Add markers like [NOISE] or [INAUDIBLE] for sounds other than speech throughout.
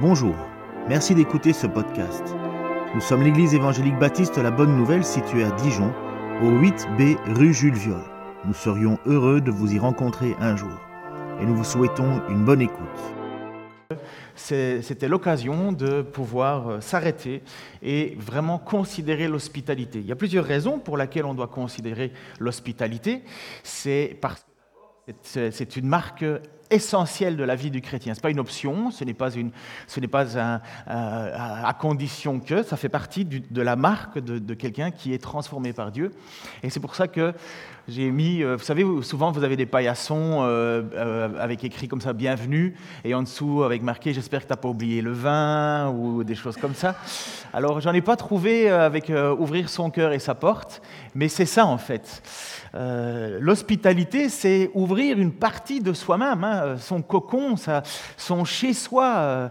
Bonjour, merci d'écouter ce podcast. Nous sommes l'église évangélique baptiste La Bonne Nouvelle située à Dijon, au 8B rue Jules Viol. Nous serions heureux de vous y rencontrer un jour et nous vous souhaitons une bonne écoute. C'était l'occasion de pouvoir euh, s'arrêter et vraiment considérer l'hospitalité. Il y a plusieurs raisons pour lesquelles on doit considérer l'hospitalité. C'est parce que c'est une marque essentiel de la vie du chrétien. Ce n'est pas une option, ce n'est pas, une, ce n'est pas un, à condition que, ça fait partie de la marque de, quelqu'un qui est transformé par Dieu. Et c'est pour ça que j'ai mis, euh, vous savez, souvent vous avez des paillassons euh, euh, avec écrit comme ça, bienvenue, et en dessous avec marqué, j'espère que tu n'as pas oublié le vin, ou des choses comme ça. Alors j'en ai pas trouvé avec ouvrir son cœur et sa porte, mais c'est ça en fait. L'hospitalité, c'est ouvrir une partie de soi-même, hein, son cocon, son chez-soi.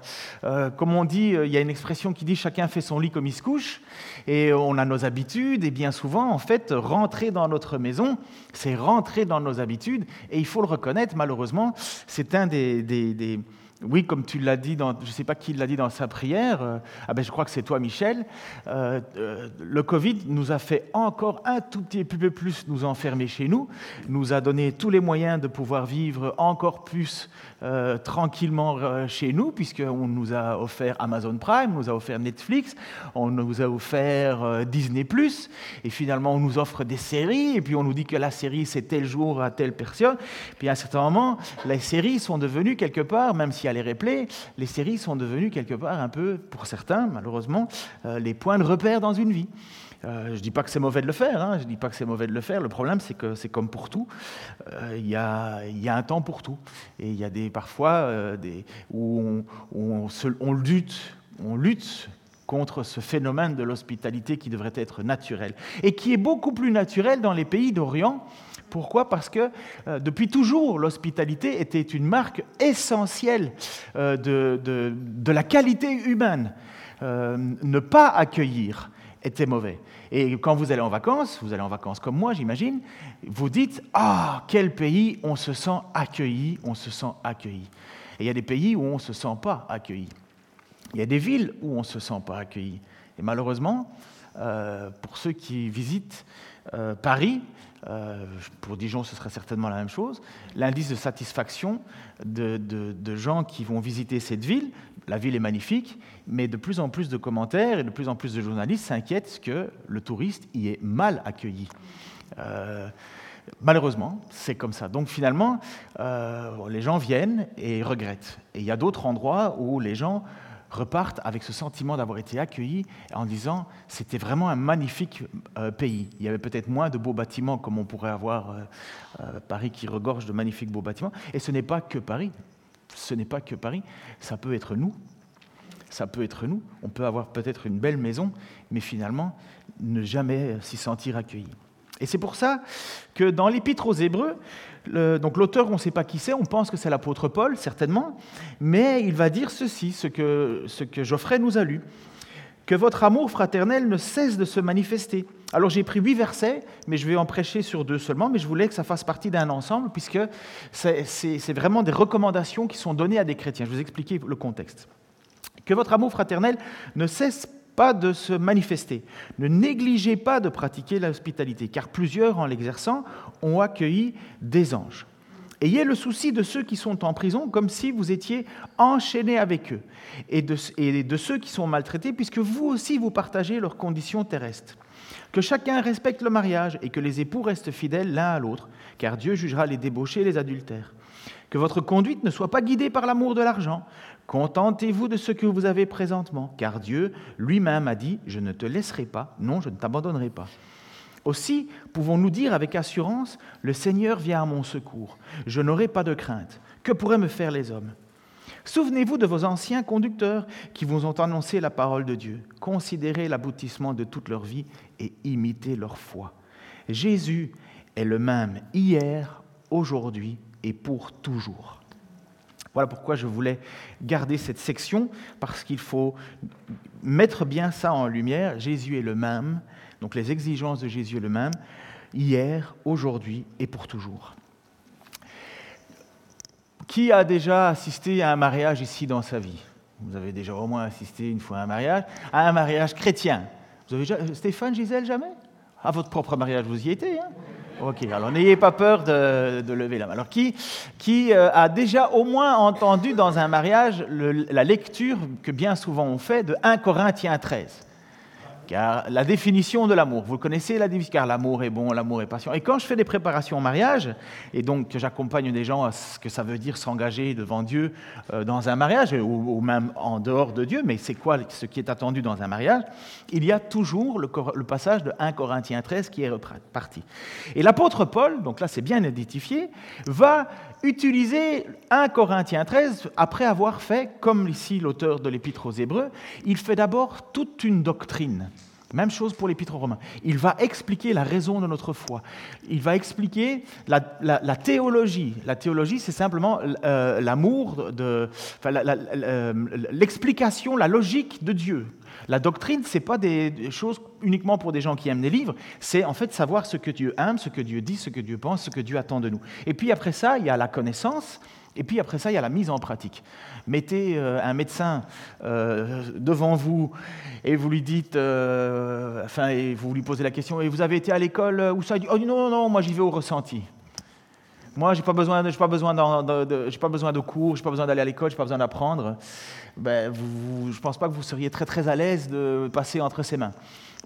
comme on dit, il y a une expression qui dit chacun fait son lit comme il se couche, et on a nos habitudes, et bien souvent, en fait, rentrer dans notre maison, c'est rentrer dans nos habitudes, et il faut le reconnaître, malheureusement, c'est un des, oui, comme tu l'as dit, je ne sais pas qui l'a dit dans sa prière, euh, ah ben je crois que c'est toi Michel, euh, euh, le Covid nous a fait encore un tout petit peu plus nous enfermer chez nous, nous a donné tous les moyens de pouvoir vivre encore plus tranquillement chez nous, puisqu'on nous a offert Amazon Prime, on nous a offert Netflix, on nous a offert Disney ⁇ et finalement on nous offre des séries, et puis on nous dit que la série c'est tel jour à telle personne, puis à un certain moment, les séries sont devenues quelque part, même si les replays, les séries sont devenues quelque part un peu, pour certains malheureusement, euh, les points de repère dans une vie. Euh, je ne dis pas que c'est mauvais de le faire, hein, je dis pas que c'est mauvais de le faire. Le problème, c'est que c'est comme pour tout, euh, il y, a, y, a, un temps pour tout. Et il y a des, parfois des, où on, on, lutte, on lutte contre ce phénomène de l'hospitalité qui devrait être naturel et qui est beaucoup plus naturel dans les pays d'Orient pourquoi? Parce que euh, depuis toujours, l'hospitalité était une marque essentielle euh, de, la qualité humaine. Euh, ne pas accueillir était mauvais. Et quand vous allez en vacances, vous allez en vacances comme moi, j'imagine, vous dites Ah, quel pays on se sent accueilli, on se sent accueilli. Et il y a des pays où on ne se sent pas accueilli. Il y a des villes où on ne se sent pas accueilli. Et malheureusement, pour ceux qui visitent Paris, euh, pour Dijon, ce sera certainement la même chose. L'indice de satisfaction de, gens qui vont visiter cette ville, la ville est magnifique, mais de plus en plus de commentaires et de plus en plus de journalistes s'inquiètent que le touriste y est mal accueilli. Euh, malheureusement, c'est comme ça. Donc finalement, euh, les gens viennent et regrettent. Et il y a d'autres endroits où les gens repartent avec ce sentiment d'avoir été accueillis en disant c'était vraiment un magnifique euh, pays. Il y avait peut-être moins de beaux bâtiments comme on pourrait avoir euh, euh, Paris qui regorge de magnifiques beaux bâtiments. Et ce n'est pas que Paris. Ce n'est pas que Paris. Ça peut être nous. Ça peut être nous. On peut avoir peut-être une belle maison, mais finalement ne jamais s'y sentir accueilli. Et c'est pour ça que dans l'Épître aux Hébreux, donc l'auteur, on ne sait pas qui c'est, on pense que c'est l'apôtre Paul, certainement, mais il va dire ceci, ce que, ce que Geoffrey nous a lu, que votre amour fraternel ne cesse de se manifester. Alors j'ai pris huit versets, mais je vais en prêcher sur deux seulement, mais je voulais que ça fasse partie d'un ensemble, puisque c'est vraiment des recommandations qui sont données à des chrétiens. Je vais vous expliquer le contexte. Que votre amour fraternel ne cesse pas de se manifester. Ne négligez pas de pratiquer l'hospitalité, car plusieurs, en l'exerçant, ont accueilli des anges. Ayez le souci de ceux qui sont en prison comme si vous étiez enchaînés avec eux, et de, et de ceux qui sont maltraités, puisque vous aussi vous partagez leurs conditions terrestres. Que chacun respecte le mariage et que les époux restent fidèles l'un à l'autre, car Dieu jugera les débauchés et les adultères. Que votre conduite ne soit pas guidée par l'amour de l'argent. Contentez-vous de ce que vous avez présentement, car Dieu lui-même a dit, je ne te laisserai pas, non, je ne t'abandonnerai pas. Aussi pouvons-nous dire avec assurance, le Seigneur vient à mon secours, je n'aurai pas de crainte. Que pourraient me faire les hommes? Souvenez-vous de vos anciens conducteurs qui vous ont annoncé la parole de Dieu. Considérez l'aboutissement de toute leur vie et imitez leur foi. Jésus est le même hier, aujourd'hui et pour toujours. Voilà pourquoi je voulais garder cette section, parce qu'il faut mettre bien ça en lumière. Jésus est le même, donc les exigences de Jésus est le même, hier, aujourd'hui et pour toujours. Qui a déjà assisté à un mariage ici dans sa vie? Vous avez déjà au moins assisté une fois à un mariage, à un mariage chrétien. Vous avez déjà, Stéphane, Gisèle, jamais? À votre propre mariage, vous y étiez hein? Ok, alors n'ayez pas peur de, lever la main. Alors, qui, euh, a déjà au moins entendu dans un mariage la lecture que bien souvent on fait de 1 Corinthiens 13 car la définition de l'amour, vous connaissez la définition, car l'amour est bon, l'amour est patient. Et quand je fais des préparations au mariage, et donc j'accompagne des gens à ce que ça veut dire s'engager devant Dieu euh, dans un mariage, ou, même en dehors de Dieu, mais c'est quoi ce qui est attendu dans un mariage Il y a toujours le, passage de 1 Corinthiens 13 qui est reparti. Et l'apôtre Paul, donc là c'est bien identifié, va utiliser 1 Corinthiens 13 après avoir fait, comme ici l'auteur de l'Épître aux Hébreux, il fait d'abord toute une doctrine. Même chose pour l'Épître aux Romains. Il va expliquer la raison de notre foi. Il va expliquer la, théologie. La théologie, c'est simplement euh, l'amour, l'explication, la logique de Dieu. La doctrine, ce n'est pas des choses uniquement pour des gens qui aiment des livres, c'est en fait savoir ce que Dieu aime, ce que Dieu dit, ce que Dieu pense, ce que Dieu attend de nous. Et puis après ça, il y a la connaissance, et puis après ça, il y a la mise en pratique. Mettez euh, un médecin euh, devant vous et vous lui dites, euh, enfin, et vous lui posez la question, et vous avez été à l'école où ça? Dit, oh non, non, moi j'y vais au ressenti. Moi, je n'ai pas, besoin de, pas, de, pas besoin de cours, je n'ai pas besoin d'aller à l'école, je n'ai pas besoin d'apprendre. Ben, je ne pense pas que vous seriez très très à l'aise de passer entre ses mains.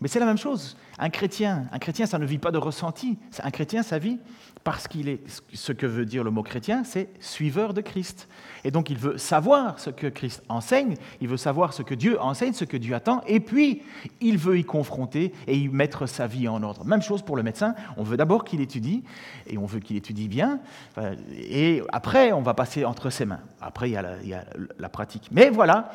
Mais c'est la même chose. Un chrétien, un chrétien, ça ne vit pas de ressenti. Un chrétien, ça vit parce qu'il est, ce que veut dire le mot chrétien, c'est suiveur de Christ. Et donc il veut savoir ce que Christ enseigne, il veut savoir ce que Dieu enseigne, ce que Dieu attend, et puis il veut y confronter et y mettre sa vie en ordre. Même chose pour le médecin, on veut d'abord qu'il étudie, et on veut qu'il étudie bien, et après on va passer entre ses mains. Après il y a il y a la pratique. Mais voilà,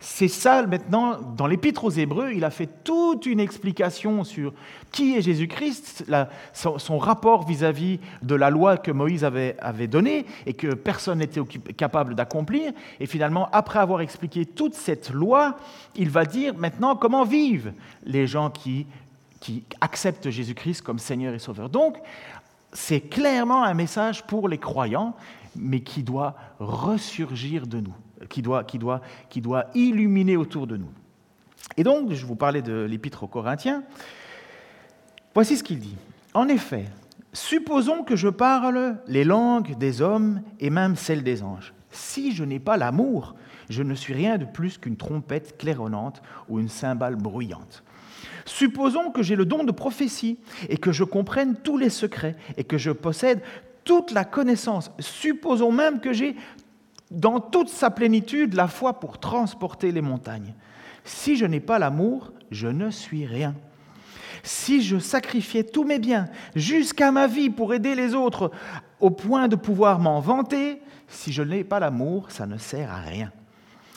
c'est ça maintenant, dans l'Épître aux Hébreux, il a fait toute une explication sur qui est Jésus-Christ, son, rapport vis-à-vis de la loi que Moïse avait, donnée et que personne n'était capable d'accomplir. Et finalement, après avoir expliqué toute cette loi, il va dire maintenant comment vivent les gens qui, qui acceptent Jésus-Christ comme Seigneur et Sauveur. Donc, c'est clairement un message pour les croyants, mais qui doit ressurgir de nous qui doit, qui, doit, qui doit illuminer autour de nous. Et donc, je vous parlais de l'épître aux Corinthiens. Voici ce qu'il dit. En effet, supposons que je parle les langues des hommes et même celles des anges. Si je n'ai pas l'amour, je ne suis rien de plus qu'une trompette claironnante ou une cymbale bruyante. Supposons que j'ai le don de prophétie et que je comprenne tous les secrets et que je possède toute la connaissance. Supposons même que j'ai dans toute sa plénitude la foi pour transporter les montagnes. Si je n'ai pas l'amour, je ne suis rien. Si je sacrifiais tous mes biens jusqu'à ma vie pour aider les autres au point de pouvoir m'en vanter, si je n'ai pas l'amour, ça ne sert à rien.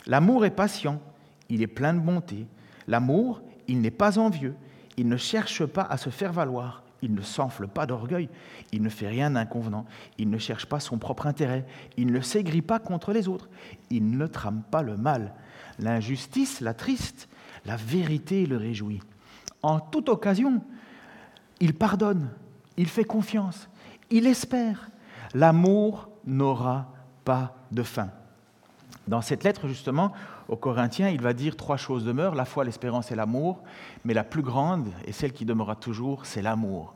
L'amour est patient, il est plein de bonté. L'amour, il n'est pas envieux, il ne cherche pas à se faire valoir, il ne s'enfle pas d'orgueil, il ne fait rien d'inconvenant, il ne cherche pas son propre intérêt, il ne s'aigrit pas contre les autres, il ne trame pas le mal. L'injustice l'attriste, la vérité le réjouit. En toute occasion, il pardonne, il fait confiance, il espère. L'amour n'aura pas de fin. Dans cette lettre, justement, aux Corinthiens, il va dire trois choses demeurent, la foi, l'espérance et l'amour, mais la plus grande, et celle qui demeurera toujours, c'est l'amour.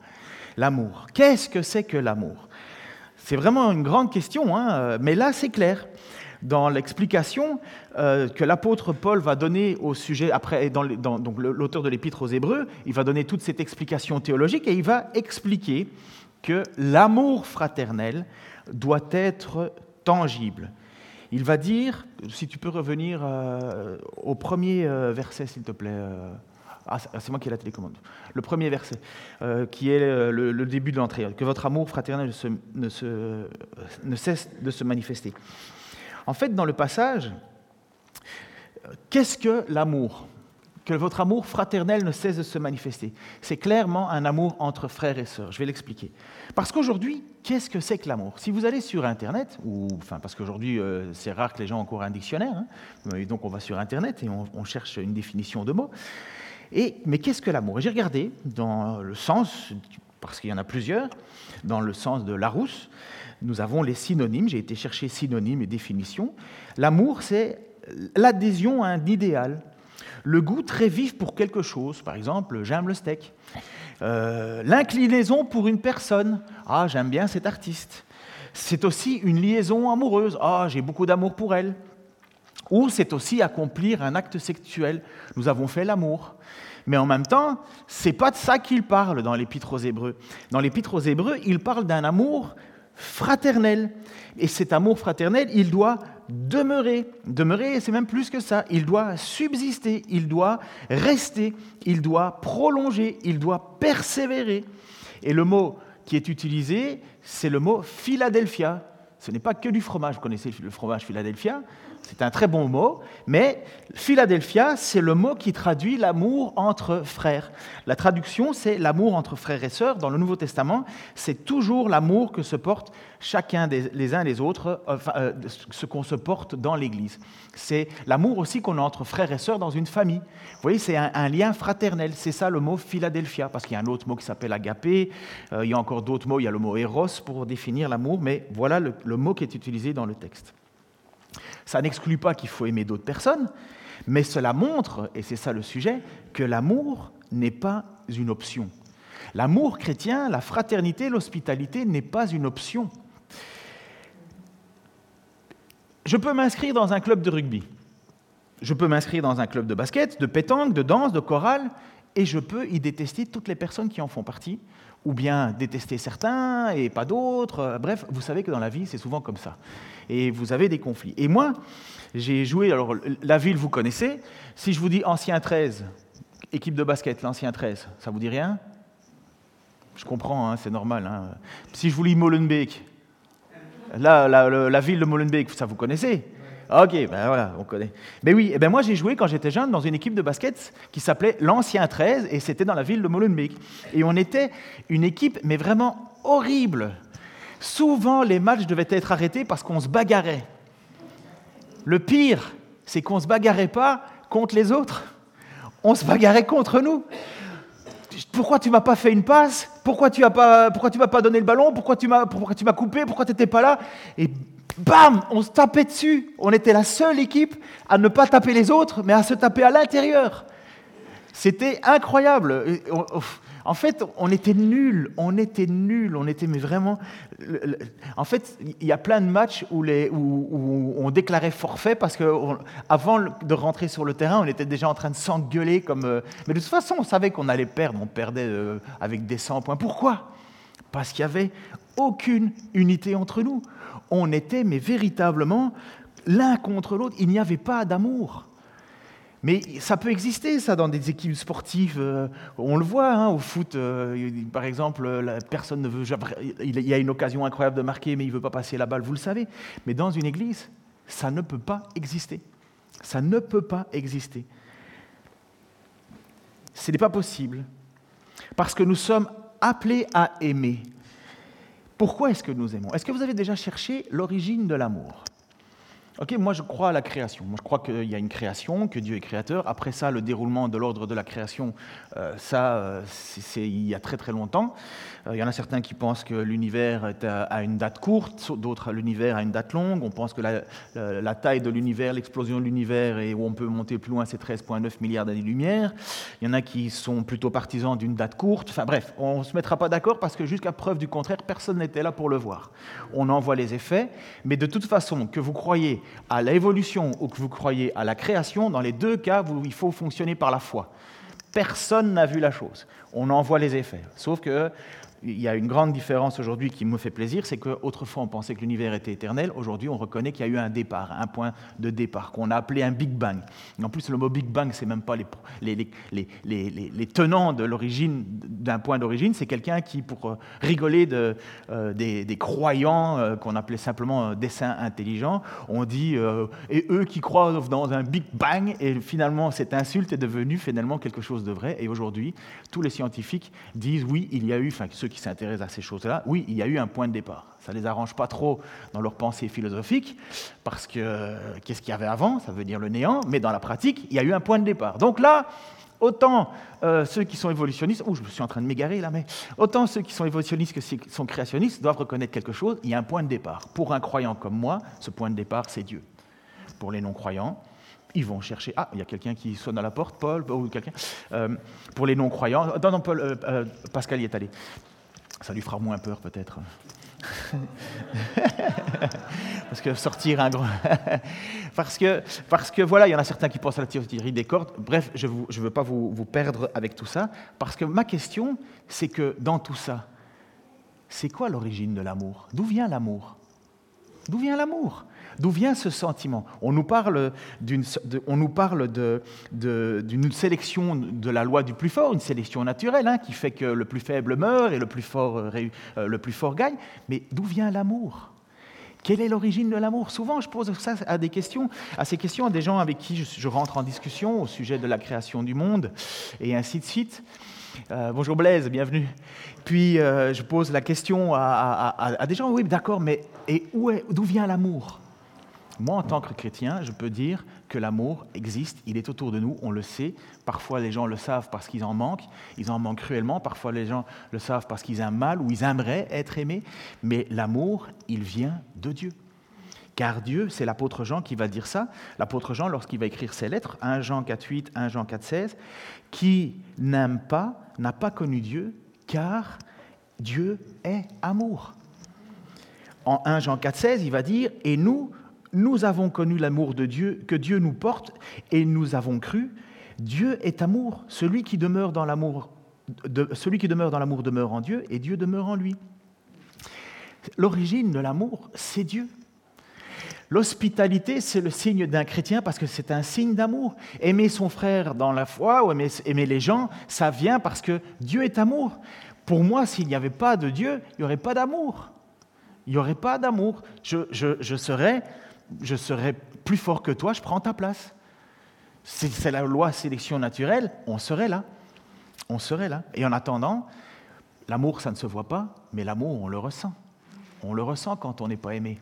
L'amour. Qu'est-ce que c'est que l'amour? C'est vraiment une grande question, hein, mais là, c'est clair. Dans l'explication euh, que l'apôtre Paul va donner au sujet, après, dans, donc l'auteur de l'épître aux Hébreux, il va donner toute cette explication théologique et il va expliquer que l'amour fraternel doit être tangible. Il va dire, si tu peux revenir euh, au premier euh, verset, s'il te plaît. Euh, ah, c'est moi qui ai la télécommande. Le premier verset, qui est le, début de l'entrée. Que votre amour fraternel ne, ne cesse de se manifester. En fait, dans le passage, qu'est-ce que l'amour? Que votre amour fraternel ne cesse de se manifester. C'est clairement un amour entre frères et sœurs. Je vais l'expliquer. Parce qu'aujourd'hui, qu'est-ce que c'est que l'amour? Si vous allez sur Internet, ou enfin parce qu'aujourd'hui euh, c'est rare que les gens aient encore un dictionnaire, hein, donc on va sur Internet et on, cherche une définition de mots. Et, mais qu'est-ce que l'amour? J'ai regardé dans le sens, parce qu'il y en a plusieurs, dans le sens de Larousse, nous avons les synonymes. J'ai été chercher synonymes et définitions. L'amour, c'est l'adhésion à un idéal, le goût très vif pour quelque chose, par exemple, j'aime le steak, euh, l'inclinaison pour une personne, ah, j'aime bien cet artiste. C'est aussi une liaison amoureuse, ah, j'ai beaucoup d'amour pour elle. Ou c'est aussi accomplir un acte sexuel, nous avons fait l'amour. Mais en même temps, c'est pas de ça qu'il parle dans l'Épître aux Hébreux. Dans l'Épître aux Hébreux, il parle d'un amour fraternel. Et cet amour fraternel, il doit demeurer. Demeurer, c'est même plus que ça. Il doit subsister, il doit rester, il doit prolonger, il doit persévérer. Et le mot qui est utilisé, c'est le mot Philadelphia. Ce n'est pas que du fromage. Vous connaissez le fromage Philadelphia? C'est un très bon mot, mais Philadelphia, c'est le mot qui traduit l'amour entre frères. La traduction, c'est l'amour entre frères et sœurs. Dans le Nouveau Testament, c'est toujours l'amour que se portent chacun des, les uns les autres, euh, ce qu'on se porte dans l'Église. C'est l'amour aussi qu'on a entre frères et sœurs dans une famille. Vous voyez, c'est un, lien fraternel. C'est ça le mot Philadelphia, parce qu'il y a un autre mot qui s'appelle agapé. Euh, il y a encore d'autres mots. Il y a le mot eros pour définir l'amour, mais voilà le mot qui est utilisé dans le texte. Ça n'exclut pas qu'il faut aimer d'autres personnes, mais cela montre, et c'est ça le sujet, que l'amour n'est pas une option. L'amour chrétien, la fraternité, l'hospitalité n'est pas une option. Je peux m'inscrire dans un club de rugby. Je peux m'inscrire dans un club de basket, de pétanque, de danse, de chorale, et je peux y détester toutes les personnes qui en font partie, ou bien détester certains et pas d'autres. Bref, vous savez que dans la vie, c'est souvent comme ça. Et vous avez des conflits. Et moi, j'ai joué, alors la ville, vous connaissez. Si je vous dis ancien 13, équipe de basket, l'ancien 13, ça vous dit rien? Je comprends, hein, c'est normal. Hein. Si je vous dis Molenbeek, là, la, la ville de Molenbeek, ça vous connaissez? Ok, ben voilà, on connaît. Mais oui, eh ben moi j'ai joué quand j'étais jeune dans une équipe de basket qui s'appelait l'Ancien 13 et c'était dans la ville de Molenbeek. Et on était une équipe, mais vraiment horrible. Souvent les matchs devaient être arrêtés parce qu'on se bagarrait. Le pire, c'est qu'on ne se bagarrait pas contre les autres, on se bagarrait contre nous. Pourquoi tu m'as pas fait une passe? Pourquoi tu tu m'as pas donné le ballon? Pourquoi tu m'as, pourquoi tu m'as coupé? Pourquoi tu n'étais pas là? Bam, on se tapait dessus. On était la seule équipe à ne pas taper les autres, mais à se taper à l'intérieur. C'était incroyable. En fait, on était nuls, on était nuls, on était mais vraiment. En fait, il y a plein de matchs où, on déclarait forfait parce qu'avant de rentrer sur le terrain, on était déjà en train de s'engueuler comme. Euh, mais de toute façon, on savait qu'on allait perdre, on perdait euh, avec des 100 points. Pourquoi? Parce qu'il n'y avait aucune unité entre nous on était, mais véritablement, l'un contre l'autre. Il n'y avait pas d'amour. Mais ça peut exister, ça, dans des équipes sportives. Euh, on le voit, hein, au foot, euh, par exemple, la personne ne veut Il y a une occasion incroyable de marquer, mais il ne veut pas passer la balle, vous le savez. Mais dans une église, ça ne peut pas exister. Ça ne peut pas exister. Ce n'est pas possible. Parce que nous sommes appelés à aimer. Pourquoi est-ce que nous aimons? Est-ce que vous avez déjà cherché l'origine de l'amour? Ok, moi je crois à la création. Moi je crois qu'il y a une création, que Dieu est créateur. Après ça, le déroulement de l'ordre de la création, euh, ça, euh, c'est il y a très très longtemps. Euh, il y en a certains qui pensent que l'univers à, une date courte, d'autres l'univers a une date longue. On pense que la, taille de l'univers, l'explosion de l'univers, et où on peut monter plus loin, c'est 13,9 milliards d'années-lumière. Il y en a qui sont plutôt partisans d'une date courte. Enfin bref, on ne se mettra pas d'accord parce que jusqu'à preuve du contraire, personne n'était là pour le voir. On en voit les effets, mais de toute façon, que vous croyez à l'évolution ou que vous croyez à la création, dans les deux cas, il faut fonctionner par la foi. Personne n'a vu la chose. On en voit les effets. Sauf que il y a une grande différence aujourd'hui qui me fait plaisir, c'est qu'autrefois on pensait que l'univers était éternel, aujourd'hui on reconnaît qu'il y a eu un départ, un point de départ, qu'on a appelé un Big Bang. en plus le mot Big Bang, c'est même pas les, tenants de l'origine, d'un point d'origine, c'est quelqu'un qui, pour euh, rigoler euh, des, croyants euh, qu'on appelait simplement dessins intelligents, on dit, et eux qui croient dans un Big Bang, et finalement cette insulte est devenue finalement quelque chose de vrai, et aujourd'hui tous les scientifiques disent oui, il y a eu, ceux qui qui s'intéressent à ces choses-là, oui, il y a eu un point de départ. Ça ne les arrange pas trop dans leur pensée philosophique, parce que qu'est-ce qu'il y avait avant Ça veut dire le néant, mais dans la pratique, il y a eu un point de départ. Donc là, autant euh, ceux qui sont évolutionnistes, ou je suis en train de m'égarer là, mais autant ceux qui sont évolutionnistes que ceux qui sont créationnistes doivent reconnaître quelque chose, il y a un point de départ. Pour un croyant comme moi, ce point de départ, c'est Dieu. pour les non-croyants. Ils vont chercher. Ah, il y a quelqu'un qui sonne à la porte, Paul, ou quelqu'un. Euh, pour les non-croyants. Euh, Pascal y est allé. Ça lui fera moins peur, peut-être. [LAUGHS] parce que sortir un grand. [LAUGHS] parce, que, voilà, il y en a certains qui pensent à la théorie des cordes. Bref, je ne veux pas vous perdre avec tout ça. Parce que ma question, c'est que dans tout ça, c'est quoi l'origine de l'amour? D'où vient l'amour? D'où vient l'amour? D'où vient ce sentiment? On nous parle d'une sélection de la loi du plus fort, une sélection naturelle, hein, qui fait que le plus faible meurt et le plus fort, euh, euh, le plus fort gagne. Mais d'où vient l'amour? Quelle est l'origine de l'amour? Souvent, je pose ça à, des questions, à ces questions à des gens avec qui je, rentre en discussion au sujet de la création du monde et ainsi de suite. Euh, bonjour Blaise, bienvenue. Puis je pose la question à, des gens, oui, d'accord, mais et d'où vient l'amour? Moi, en tant que chrétien, je peux dire que l'amour existe, il est autour de nous, on le sait. Parfois, les gens le savent parce qu'ils en manquent, ils en manquent cruellement. Parfois, les gens le savent parce qu'ils aiment mal ou ils aimeraient être aimés. Mais l'amour, il vient de Dieu. Car Dieu, c'est l'apôtre Jean qui va dire ça. L'apôtre Jean, lorsqu'il va écrire ses lettres, 1 Jean 4.8, 1 Jean 4.16, qui n'aime pas, n'a pas connu Dieu, car Dieu est amour. En 1 Jean 4.16, il va dire, et nous, nous avons connu l'amour de Dieu, que Dieu nous porte, et nous avons cru. Dieu est amour. Celui qui demeure dans l'amour, celui qui demeure dans l'amour demeure en Dieu, et Dieu demeure en lui. L'origine de l'amour, c'est Dieu. L'hospitalité, c'est le signe d'un chrétien parce que c'est un signe d'amour. Aimer son frère dans la foi ou aimer, les gens, ça vient parce que Dieu est amour. Pour moi, s'il n'y avait pas de Dieu, il n'y aurait pas d'amour. Il n'y aurait pas d'amour. Je, je serais je serai plus fort que toi, je prends ta place. C'est la loi sélection naturelle, on serait là. On serait là. Et en attendant, l'amour, ça ne se voit pas, mais l'amour, on le ressent. On le ressent quand on n'est pas aimé.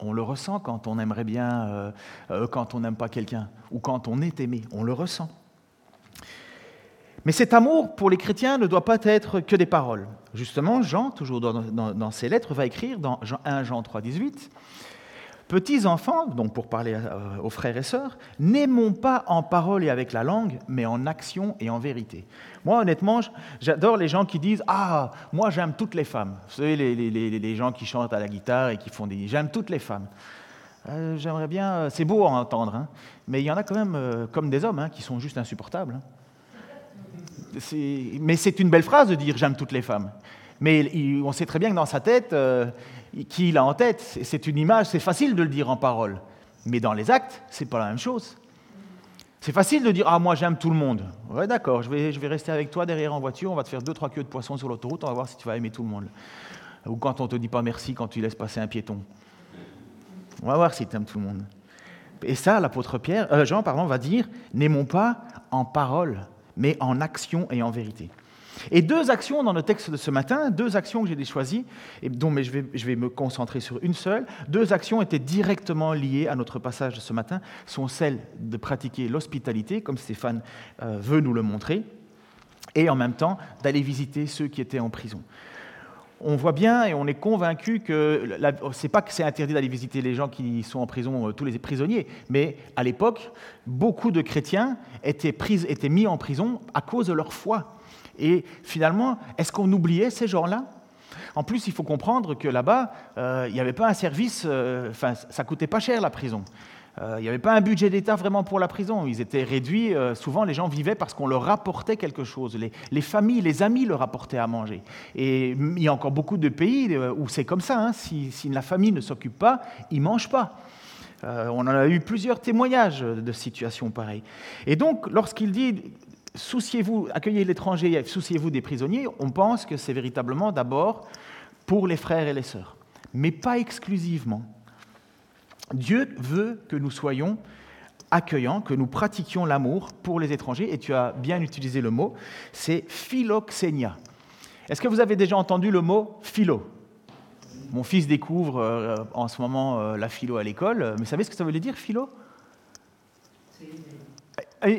On le ressent quand on aimerait bien, euh, euh, quand on n'aime pas quelqu'un, ou quand on est aimé. On le ressent. Mais cet amour, pour les chrétiens, ne doit pas être que des paroles. Justement, Jean, toujours dans, ses lettres, va écrire dans 1 Jean 3, 18, Petits enfants, donc pour parler euh, aux frères et sœurs, n'aimons pas en parole et avec la langue, mais en action et en vérité. Moi, honnêtement, j'adore les gens qui disent Ah, moi j'aime toutes les femmes. Vous savez, les, gens qui chantent à la guitare et qui font des. J'aime toutes les femmes. Euh, j'aimerais bien. Euh, c'est beau à entendre, hein, mais il y en a quand même, comme des hommes, hein, qui sont juste insupportables. Hein. Mais c'est une belle phrase de dire J'aime toutes les femmes. Mais on sait très bien que dans sa tête, qui il a en tête. C'est une image, c'est facile de le dire en parole, mais dans les actes, c'est pas la même chose. C'est facile de dire Ah, moi j'aime tout le monde. Ouais, d'accord, je vais, rester avec toi derrière en voiture, on va te faire deux, trois queues de poisson sur l'autoroute, on va voir si tu vas aimer tout le monde. Ou quand on te dit pas merci quand tu laisses passer un piéton. On va voir si tu aimes tout le monde. Et ça, l'apôtre Pierre, euh, Jean va dire N'aimons pas en parole, mais en action et en vérité. Et deux actions dans le texte de ce matin, deux actions que j'ai choisies, et dont mais je, vais, je vais me concentrer sur une seule, deux actions étaient directement liées à notre passage de ce matin, sont celles de pratiquer l'hospitalité, comme Stéphane euh, veut nous le montrer, et en même temps d'aller visiter ceux qui étaient en prison on voit bien et on est convaincu que c'est pas que c'est interdit d'aller visiter les gens qui sont en prison, euh, tous les prisonniers, mais à l'époque, beaucoup de chrétiens étaient, étaient mis en prison à cause de leur foi. Et finalement, est-ce qu'on oubliait ces gens-là? En plus, il faut comprendre que là-bas, euh, il n'y avait pas un service, euh, enfin, ça coûtait pas cher la prison. Euh, il n'y avait pas un budget d'État vraiment pour la prison. Ils étaient réduits. souvent, les gens vivaient parce qu'on leur apportait quelque chose. Les, familles, les amis leur apportaient à manger. Et il y a encore beaucoup de pays où c'est comme ça. Hein. Si, la famille ne s'occupe pas, ils ne mangent pas. on en a eu plusieurs témoignages de situations pareilles. Et donc, lorsqu'il dit souciez-vous, accueillez l'étranger, souciez-vous des prisonniers, on pense que c'est véritablement d'abord pour les frères et les sœurs, mais pas exclusivement. Dieu veut que nous soyons accueillants, que nous pratiquions l'amour pour les étrangers, et tu as bien utilisé le mot, c'est philoxénia. Est-ce que vous avez déjà entendu le mot philo? Mon fils découvre euh, en ce moment euh, la philo à l'école, mais savez ce que ça veut dire philo?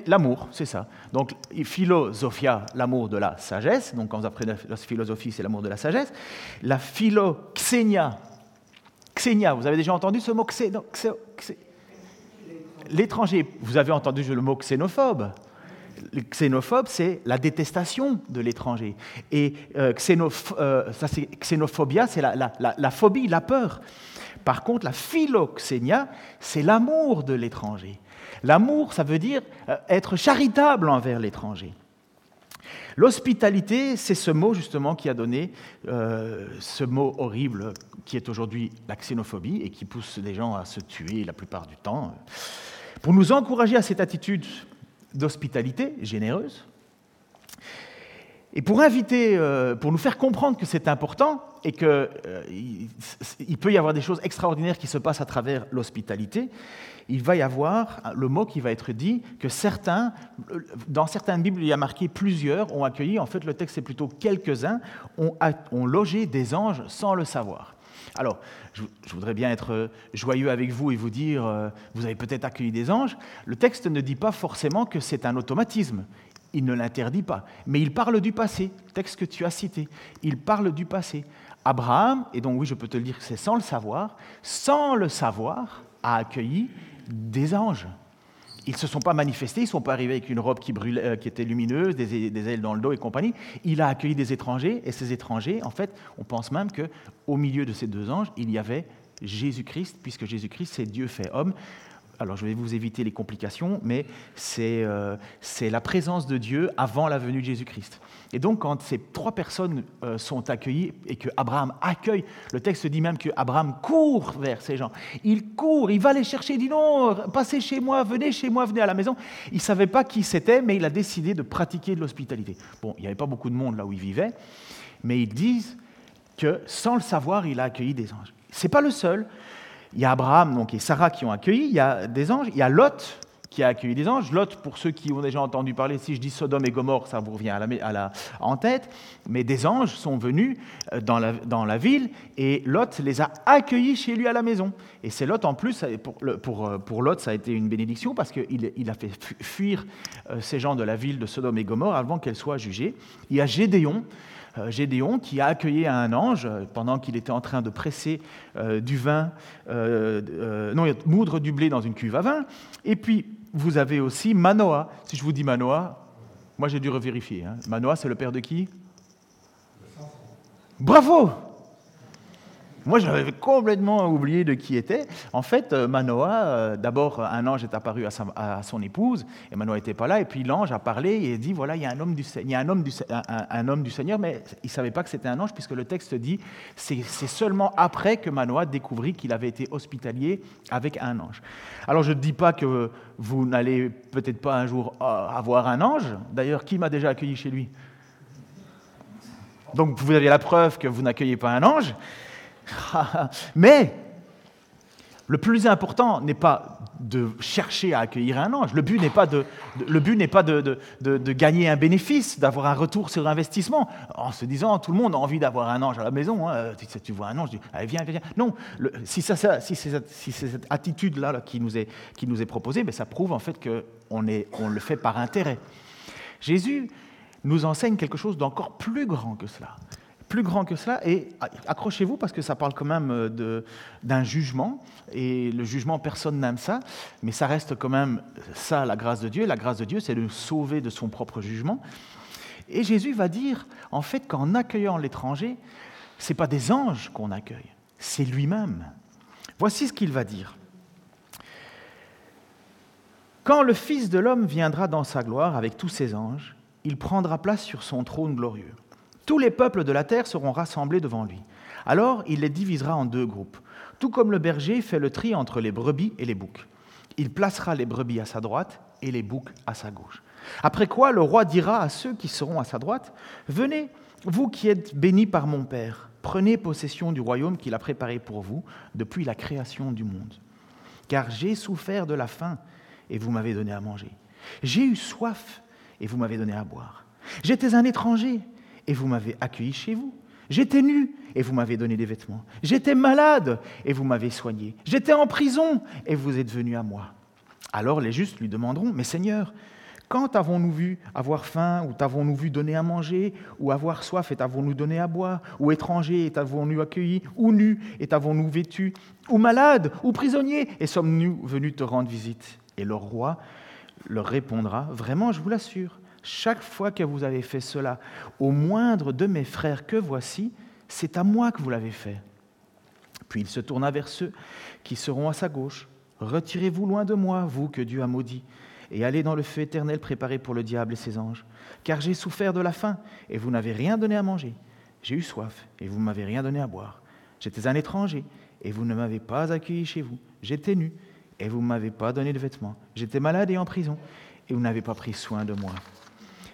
L'amour, c'est ça. Donc, philosophia, l'amour de la sagesse. Donc, quand vous apprenez la philosophie, c'est l'amour de la sagesse. La philoxénia. Xénia, vous avez déjà entendu ce mot l'étranger, vous avez entendu le mot xénophobe. Le xénophobe, c'est la détestation de l'étranger. Et euh, euh, c'est xénophobia, c'est la, phobie, la peur. Par contre, la philoxénia, c'est l'amour de l'étranger. L'amour, ça veut dire euh, être charitable envers l'étranger. L'hospitalité, c'est ce mot justement qui a donné ce mot horrible qui est aujourd'hui la xénophobie et qui pousse les gens à se tuer la plupart du temps. Pour nous encourager à cette attitude d'hospitalité généreuse, et pour inviter, euh, pour nous faire comprendre que c'est important et qu'il euh, peut y avoir des choses extraordinaires qui se passent à travers l'hospitalité, il va y avoir le mot qui va être dit que certains, dans certaines Bibles, il y a marqué plusieurs ont accueilli, en fait le texte c'est plutôt quelques-uns, ont, logé des anges sans le savoir. Alors, je, voudrais bien être joyeux avec vous et vous dire, euh, vous avez peut-être accueilli des anges. Le texte ne dit pas forcément que c'est un automatisme. Il ne l'interdit pas. Mais il parle du passé, texte que tu as cité. Il parle du passé. Abraham, et donc oui, je peux te le dire, c'est sans le savoir, sans le savoir, a accueilli des anges. Ils ne se sont pas manifestés, ils ne sont pas arrivés avec une robe qui, brûlait, euh, était lumineuse, des, ailes dans le dos et compagnie. Il a accueilli des étrangers, et ces étrangers, en fait, on pense même qu'au milieu de ces deux anges, il y avait Jésus-Christ, puisque Jésus-Christ, c'est Dieu fait homme alors je vais vous éviter les complications, mais euh, c'est la présence de Dieu avant la venue de Jésus-Christ. Et donc quand ces trois personnes euh, sont accueillies et que Abraham accueille, le texte dit même que Abraham court vers ces gens. Il court, il va les chercher, il dit non, passez chez moi, venez chez moi, venez à la maison. Il ne savait pas qui c'était, mais il a décidé de pratiquer de l'hospitalité. Bon, il n'y avait pas beaucoup de monde là où il vivait, mais ils disent que sans le savoir, il a accueilli des anges. Ce n'est pas le seul. Il y a Abraham donc, et Sarah qui ont accueilli, il y a des anges, il y a Lot qui a accueilli des anges. Lot, pour ceux qui ont déjà entendu parler, si je dis Sodome et Gomorre, ça vous revient à la, en tête, mais des anges sont venus euh, dans la, dans la, ville et Lot les a accueillis chez lui à la maison. Et c'est Lot en plus, pour, pour, euh, pour, Lot, ça a été une bénédiction parce qu'il il a fait fuir euh, ces gens de la ville de Sodome et Gomorre avant qu'elles soient jugées. Il y a Gédéon Gédéon qui a accueilli un ange euh, pendant qu'il était en train de presser euh, du vin, non, moudre du blé dans une cuve à vin. Et puis, vous avez aussi Manoah. Si je vous dis Manoah, moi j'ai dû revérifier. Hein. Manoah, c'est le père de qui? Bravo moi, j'avais complètement oublié de qui était. En fait, euh, Manoah, euh, d'abord, un ange est apparu à, son épouse, et Manoah n'était pas là, et puis l'ange a parlé et dit, voilà, il y a un homme du, il y a un, homme du Seigneur, mais il ne savait pas que c'était un ange, puisque le texte dit, c'est seulement après que Manoah découvrit qu'il avait été hospitalier avec un ange. Alors, je ne dis pas que vous n'allez peut-être pas un jour euh, avoir un ange. D'ailleurs, qui m'a déjà accueilli chez lui? Donc vous avez la preuve que vous n'accueillez pas un ange. [LAUGHS] Mais le plus important n'est pas de chercher à accueillir un ange. Le but n'est pas de, le but n'est pas de, gagner un bénéfice, d'avoir un retour sur investissement, en se disant tout le monde a envie d'avoir un ange à la maison. Hein. Tu, tu, vois un ange, dis, allez, viens, viens. Non, si, si c'est cette attitude-là qui, nous est, qui nous est proposée, mais ça prouve en fait qu'on on le fait par intérêt. Jésus nous enseigne quelque chose d'encore plus grand que cela plus grand que cela. Et accrochez-vous parce que ça parle quand même euh, d'un jugement. Et le jugement, personne n'aime ça. Mais ça reste quand même ça, la grâce de Dieu. la grâce de Dieu, c'est de sauver de son propre jugement. Et Jésus va dire, en fait, qu'en accueillant l'étranger, ce n'est pas des anges qu'on accueille, c'est lui-même. Voici ce qu'il va dire. Quand le Fils de l'homme viendra dans sa gloire avec tous ses anges, il prendra place sur son trône glorieux. Tous les peuples de la terre seront rassemblés devant lui. Alors il les divisera en deux groupes, tout comme le berger fait le tri entre les brebis et les boucs. Il placera les brebis à sa droite et les boucs à sa gauche. Après quoi le roi dira à ceux qui seront à sa droite, Venez, vous qui êtes bénis par mon Père, prenez possession du royaume qu'il a préparé pour vous depuis la création du monde. Car j'ai souffert de la faim et vous m'avez donné à manger. J'ai eu soif et vous m'avez donné à boire. J'étais un étranger et vous m'avez accueilli chez vous. J'étais nu et vous m'avez donné des vêtements. J'étais malade et vous m'avez soigné. J'étais en prison et vous êtes venu à moi. Alors les justes lui demanderont, Mais Seigneur, quand avons-nous vu avoir faim, ou t'avons-nous vu donner à manger, ou avoir soif et t'avons-nous donné à boire, ou étranger et t'avons-nous accueilli, ou nu et t'avons-nous vêtu, ou malade, ou prisonnier et sommes-nous venus te rendre visite? Et le roi leur répondra, Vraiment, je vous l'assure, chaque fois que vous avez fait cela au moindre de mes frères que voici, c'est à moi que vous l'avez fait. Puis il se tourna vers ceux qui seront à sa gauche. Retirez-vous loin de moi, vous que Dieu a maudit, et allez dans le feu éternel préparé pour le diable et ses anges. Car j'ai souffert de la faim, et vous n'avez rien donné à manger. J'ai eu soif, et vous m'avez rien donné à boire. J'étais un étranger, et vous ne m'avez pas accueilli chez vous. J'étais nu, et vous ne m'avez pas donné de vêtements. J'étais malade et en prison, et vous n'avez pas pris soin de moi.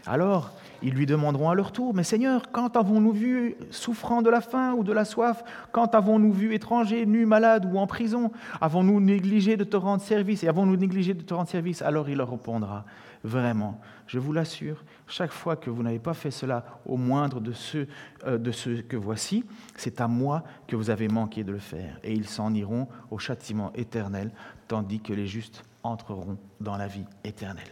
Alors, ils lui demanderont à leur tour, Mais Seigneur, quand avons-nous vu souffrant de la faim ou de la soif Quand avons-nous vu étranger, nu, malade ou en prison Avons-nous négligé de te rendre service Et avons-nous négligé de te rendre service? Alors il leur répondra, Vraiment, je vous l'assure, chaque fois que vous n'avez pas fait cela au moindre de ceux, euh, de ceux que voici, c'est à moi que vous avez manqué de le faire. Et ils s'en iront au châtiment éternel, tandis que les justes entreront dans la vie éternelle.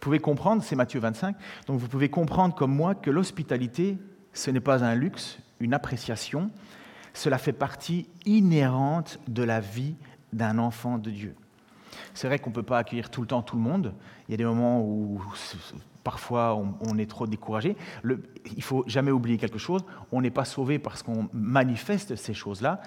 Vous pouvez comprendre, c'est Matthieu 25, donc vous pouvez comprendre comme moi que l'hospitalité, ce n'est pas un luxe, une appréciation, cela fait partie inhérente de la vie d'un enfant de Dieu. C'est vrai qu'on ne peut pas accueillir tout le temps tout le monde. Il y a des moments où parfois on, est trop découragé. Il faut jamais oublier quelque chose, on n'est pas sauvé parce qu'on manifeste ces choses-là.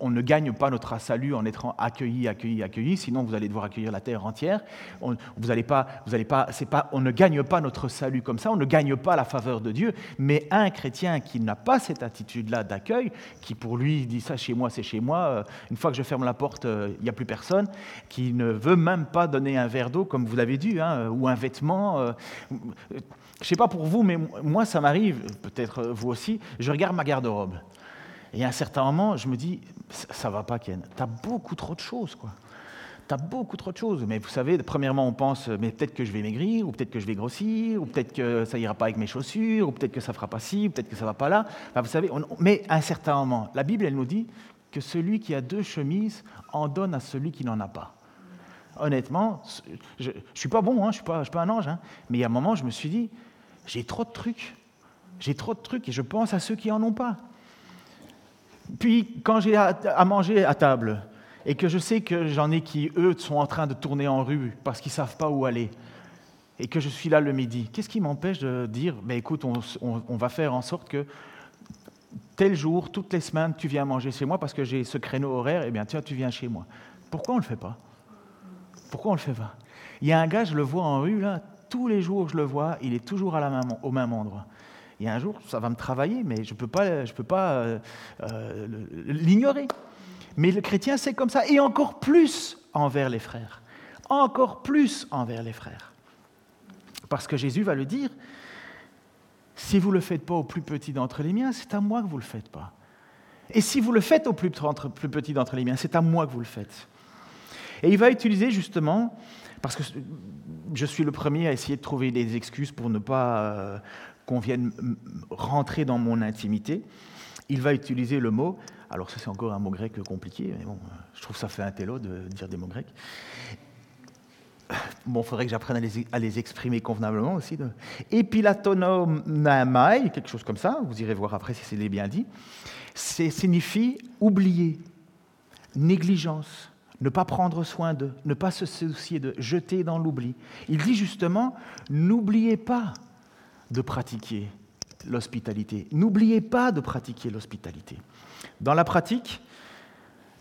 On ne gagne pas notre salut en étant accueilli, accueilli, accueilli, sinon vous allez devoir accueillir la terre entière. On, vous pas, vous pas, on ne gagne pas notre salut comme ça, on ne gagne pas la faveur de Dieu. Mais un chrétien qui n'a pas cette attitude-là d'accueil, qui pour lui dit ça chez moi, c'est chez moi, euh, une fois que je ferme la porte, euh, il n'y a plus personne, qui ne veut même pas donner un verre d'eau comme vous l'avez dit, hein, ou un vêtement. Euh, je ne sais pas pour vous, mais moi, ça m'arrive, peut-être vous aussi, je regarde ma garde-robe. Et à un certain moment, je me dis, ça, ne va pas, Ken. Tu as beaucoup trop de choses, quoi. Tu as beaucoup trop de choses. Mais vous savez, premièrement, on pense, mais peut-être que je vais maigrir, ou peut-être que je vais grossir, ou peut-être que ça ira pas avec mes chaussures, ou peut-être que ça fera pas ci, ou peut-être que ça va pas là. vous savez, mais à un certain moment, la Bible, elle nous dit que celui qui a deux chemises en donne à celui qui n'en a pas honnêtement, je ne suis pas bon, hein, je ne suis, pas un ange, hein, mais il y a un moment, je me suis dit, j'ai trop de trucs, j'ai trop de trucs et je pense à ceux qui n'en ont pas. Puis, quand j'ai à, manger à table et que je sais que j'en ai qui, eux, sont en train de tourner en rue parce qu'ils ne savent pas où aller, et que je suis là le midi, qu'est-ce qui m'empêche de dire, ben, écoute, on, on va faire en sorte que tel jour, toutes les semaines, tu viens manger chez moi parce que j'ai ce créneau horaire, et eh bien tiens, tu viens chez moi. Pourquoi on ne le fait pas? Pourquoi on ne le fait pas? Il y a un gars, je le vois en rue, là, tous les jours je le vois, il est toujours à même, au même endroit. A un jour, ça va me travailler, mais je ne peux pas, pas euh, euh, l'ignorer. Mais le chrétien, c'est comme ça, et encore plus envers les frères. Encore plus envers les frères. Parce que Jésus va le dire, si vous ne le faites pas au plus petit d'entre les miens, c'est à moi que vous ne le faites pas. Et si vous le faites au plus petit d'entre les miens, c'est à moi que vous le faites. Et il va utiliser justement, parce que je suis le premier à essayer de trouver des excuses pour ne pas euh, qu'on vienne rentrer dans mon intimité, il va utiliser le mot, alors ça c'est encore un mot grec compliqué, mais bon, je trouve ça fait un télo de dire des mots grecs. Bon, il faudrait que j'apprenne à les, exprimer convenablement aussi. Epilatonomai, quelque chose comme ça, vous irez voir après si c'est bien dit, signifie oublier, négligence, ne pas prendre soin d'eux, ne pas se soucier de jeter dans l'oubli. Il dit justement, n'oubliez pas de pratiquer l'hospitalité. N'oubliez pas de pratiquer l'hospitalité. Dans la pratique,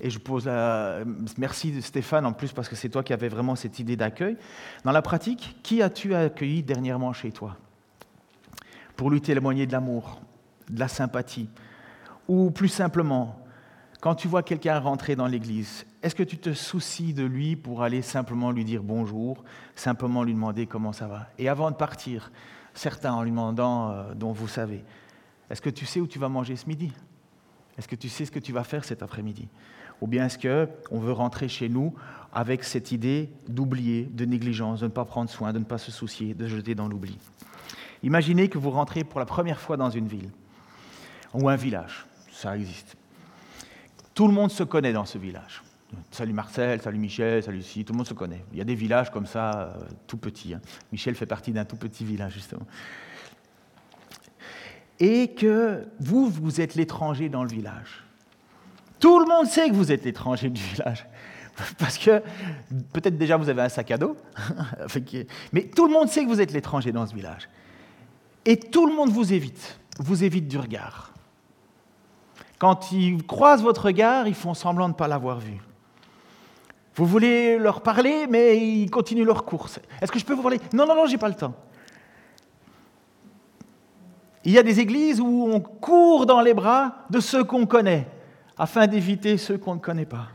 et je pose la... merci Stéphane en plus parce que c'est toi qui avais vraiment cette idée d'accueil. Dans la pratique, qui as-tu accueilli dernièrement chez toi Pour lui témoigner de l'amour, de la sympathie, ou plus simplement, quand tu vois quelqu'un rentrer dans l'église, est-ce que tu te soucies de lui pour aller simplement lui dire bonjour, simplement lui demander comment ça va? Et avant de partir, certains en lui demandant euh, dont vous savez, est-ce que tu sais où tu vas manger ce midi? Est-ce que tu sais ce que tu vas faire cet après-midi? Ou bien est-ce qu'on veut rentrer chez nous avec cette idée d'oublier, de négligence, de ne pas prendre soin, de ne pas se soucier, de jeter dans l'oubli? Imaginez que vous rentrez pour la première fois dans une ville ou un village, ça existe. Tout le monde se connaît dans ce village. Salut Marcel, salut Michel, salut Lucie, tout le monde se connaît. Il y a des villages comme ça, euh, tout petits. Hein. Michel fait partie d'un tout petit village, justement. Et que vous, vous êtes l'étranger dans le village. Tout le monde sait que vous êtes l'étranger du village. [LAUGHS] Parce que peut-être déjà vous avez un sac à dos, [LAUGHS] mais tout le monde sait que vous êtes l'étranger dans ce village. Et tout le monde vous évite, vous évite du regard. Quand ils croisent votre regard, ils font semblant de ne pas l'avoir vu. Vous voulez leur parler, mais ils continuent leur course. Est-ce que je peux vous parler? Non, non, non, j'ai pas le temps. Il y a des églises où on court dans les bras de ceux qu'on connaît, afin d'éviter ceux qu'on ne connaît pas.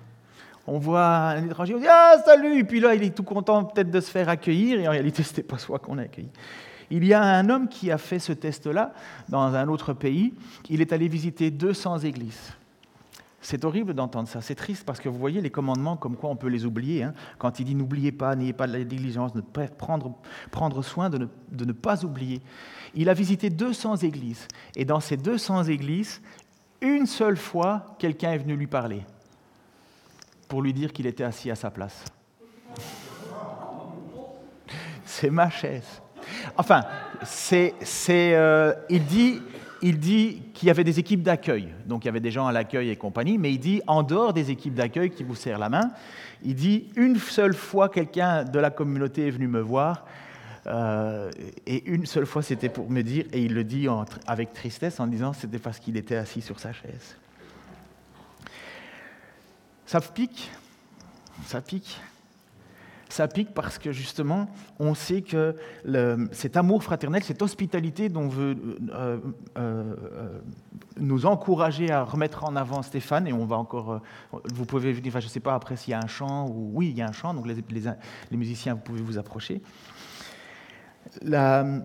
On voit un étranger, on dit Ah, salut Et puis là, il est tout content peut-être de se faire accueillir, et en réalité, ce n'était pas soi qu'on a accueilli. Il y a un homme qui a fait ce test-là dans un autre pays. Il est allé visiter 200 églises. C'est horrible d'entendre ça, c'est triste parce que vous voyez les commandements comme quoi on peut les oublier. Hein. Quand il dit n'oubliez pas, n'ayez pas de la diligence, de prendre, prendre soin de ne, de ne pas oublier. Il a visité 200 églises et dans ces 200 églises, une seule fois, quelqu'un est venu lui parler pour lui dire qu'il était assis à sa place. C'est ma chaise. Enfin, euh, il dit, il dit qu'il y avait des équipes d'accueil. Donc il y avait des gens à l'accueil et compagnie, mais il dit, en dehors des équipes d'accueil qui vous serrent la main, il dit, une seule fois quelqu'un de la communauté est venu me voir, euh, et une seule fois c'était pour me dire, et il le dit avec tristesse en disant, c'était parce qu'il était assis sur sa chaise. Ça pique, ça pique ça pique parce que justement, on sait que cet amour fraternel, cette hospitalité dont veut euh, euh, euh, nous encourager à remettre en avant Stéphane, et on va encore, vous pouvez, enfin, je ne sais pas après s'il y a un chant, ou oui, il y a un chant, donc les, musiciens, vous pouvez vous approcher. Le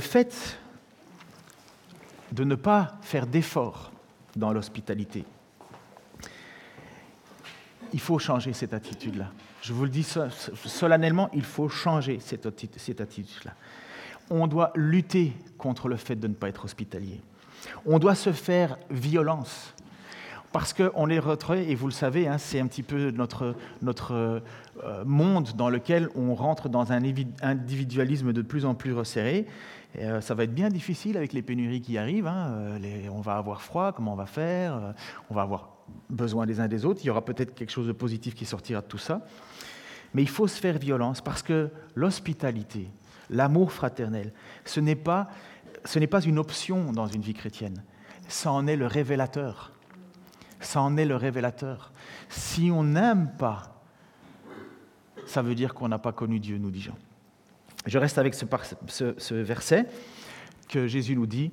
fait de ne pas faire d'efforts dans l'hospitalité, il faut changer cette attitude-là. Je vous le dis solennellement, il faut changer cette attitude-là. On doit lutter contre le fait de ne pas être hospitalier. On doit se faire violence. Parce qu'on est retrait, et vous le savez, hein, c'est un petit peu notre, notre euh, monde dans lequel on rentre dans un individualisme de plus en plus resserré. Euh, ça va être bien difficile avec les pénuries qui arrivent. Hein, euh, on va avoir froid, comment on va faire On va avoir besoin des uns des autres. Il y aura peut-être quelque chose de positif qui sortira de tout ça. Mais il faut se faire violence parce que l'hospitalité, l'amour fraternel, ce n'est pas, ce n'est pas une option dans une vie chrétienne. Ça en est le révélateur. Ça en est le révélateur. Si on n'aime pas, ça veut dire qu'on n'a pas connu Dieu, nous dit Jean. Je reste avec ce verset que Jésus nous dit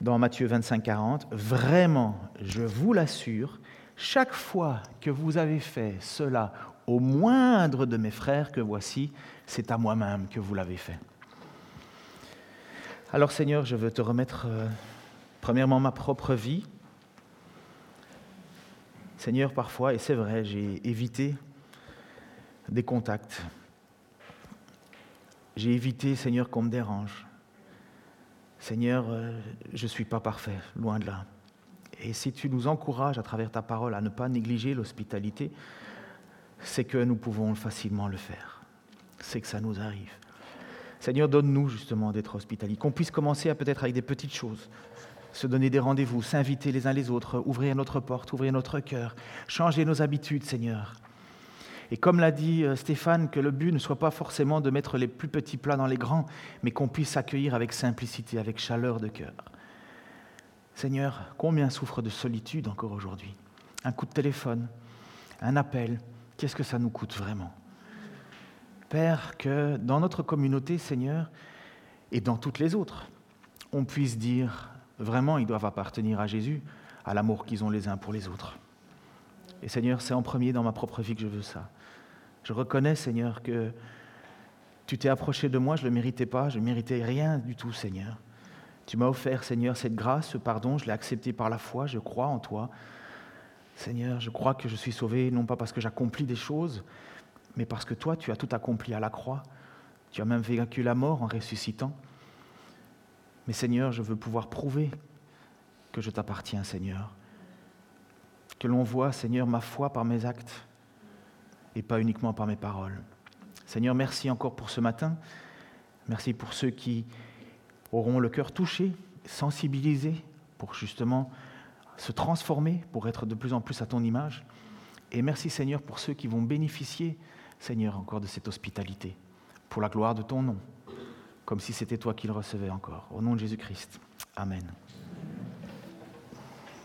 dans Matthieu 25, 40, Vraiment, je vous l'assure, chaque fois que vous avez fait cela au moindre de mes frères que voici, c'est à moi-même que vous l'avez fait. Alors Seigneur, je veux te remettre euh, premièrement ma propre vie. Seigneur, parfois, et c'est vrai, j'ai évité des contacts. J'ai évité, Seigneur, qu'on me dérange. Seigneur, euh, je ne suis pas parfait, loin de là. Et si tu nous encourages à travers ta parole à ne pas négliger l'hospitalité, c'est que nous pouvons facilement le faire. C'est que ça nous arrive. Seigneur, donne-nous justement d'être hospitaliers, qu'on puisse commencer à peut-être avec des petites choses, se donner des rendez-vous, s'inviter les uns les autres, ouvrir notre porte, ouvrir notre cœur, changer nos habitudes, Seigneur. Et comme l'a dit euh, Stéphane, que le but ne soit pas forcément de mettre les plus petits plats dans les grands, mais qu'on puisse accueillir avec simplicité, avec chaleur de cœur. Seigneur, combien souffre de solitude encore aujourd'hui Un coup de téléphone, un appel, qu'est-ce que ça nous coûte vraiment Père, que dans notre communauté, Seigneur, et dans toutes les autres, on puisse dire, vraiment, ils doivent appartenir à Jésus, à l'amour qu'ils ont les uns pour les autres. Et Seigneur, c'est en premier dans ma propre vie que je veux ça. Je reconnais, Seigneur, que tu t'es approché de moi, je ne le méritais pas, je ne méritais rien du tout, Seigneur. Tu m'as offert, Seigneur, cette grâce, ce pardon, je l'ai accepté par la foi, je crois en toi. Seigneur, je crois que je suis sauvé, non pas parce que j'accomplis des choses, mais parce que toi, tu as tout accompli à la croix. Tu as même vécu la mort en ressuscitant. Mais Seigneur, je veux pouvoir prouver que je t'appartiens, Seigneur. Que l'on voit, Seigneur, ma foi par mes actes et pas uniquement par mes paroles. Seigneur, merci encore pour ce matin. Merci pour ceux qui auront le cœur touché, sensibilisé, pour justement se transformer pour être de plus en plus à ton image. Et merci Seigneur pour ceux qui vont bénéficier, Seigneur, encore de cette hospitalité, pour la gloire de ton nom, comme si c'était toi qui le recevais encore. Au nom de Jésus-Christ. Amen.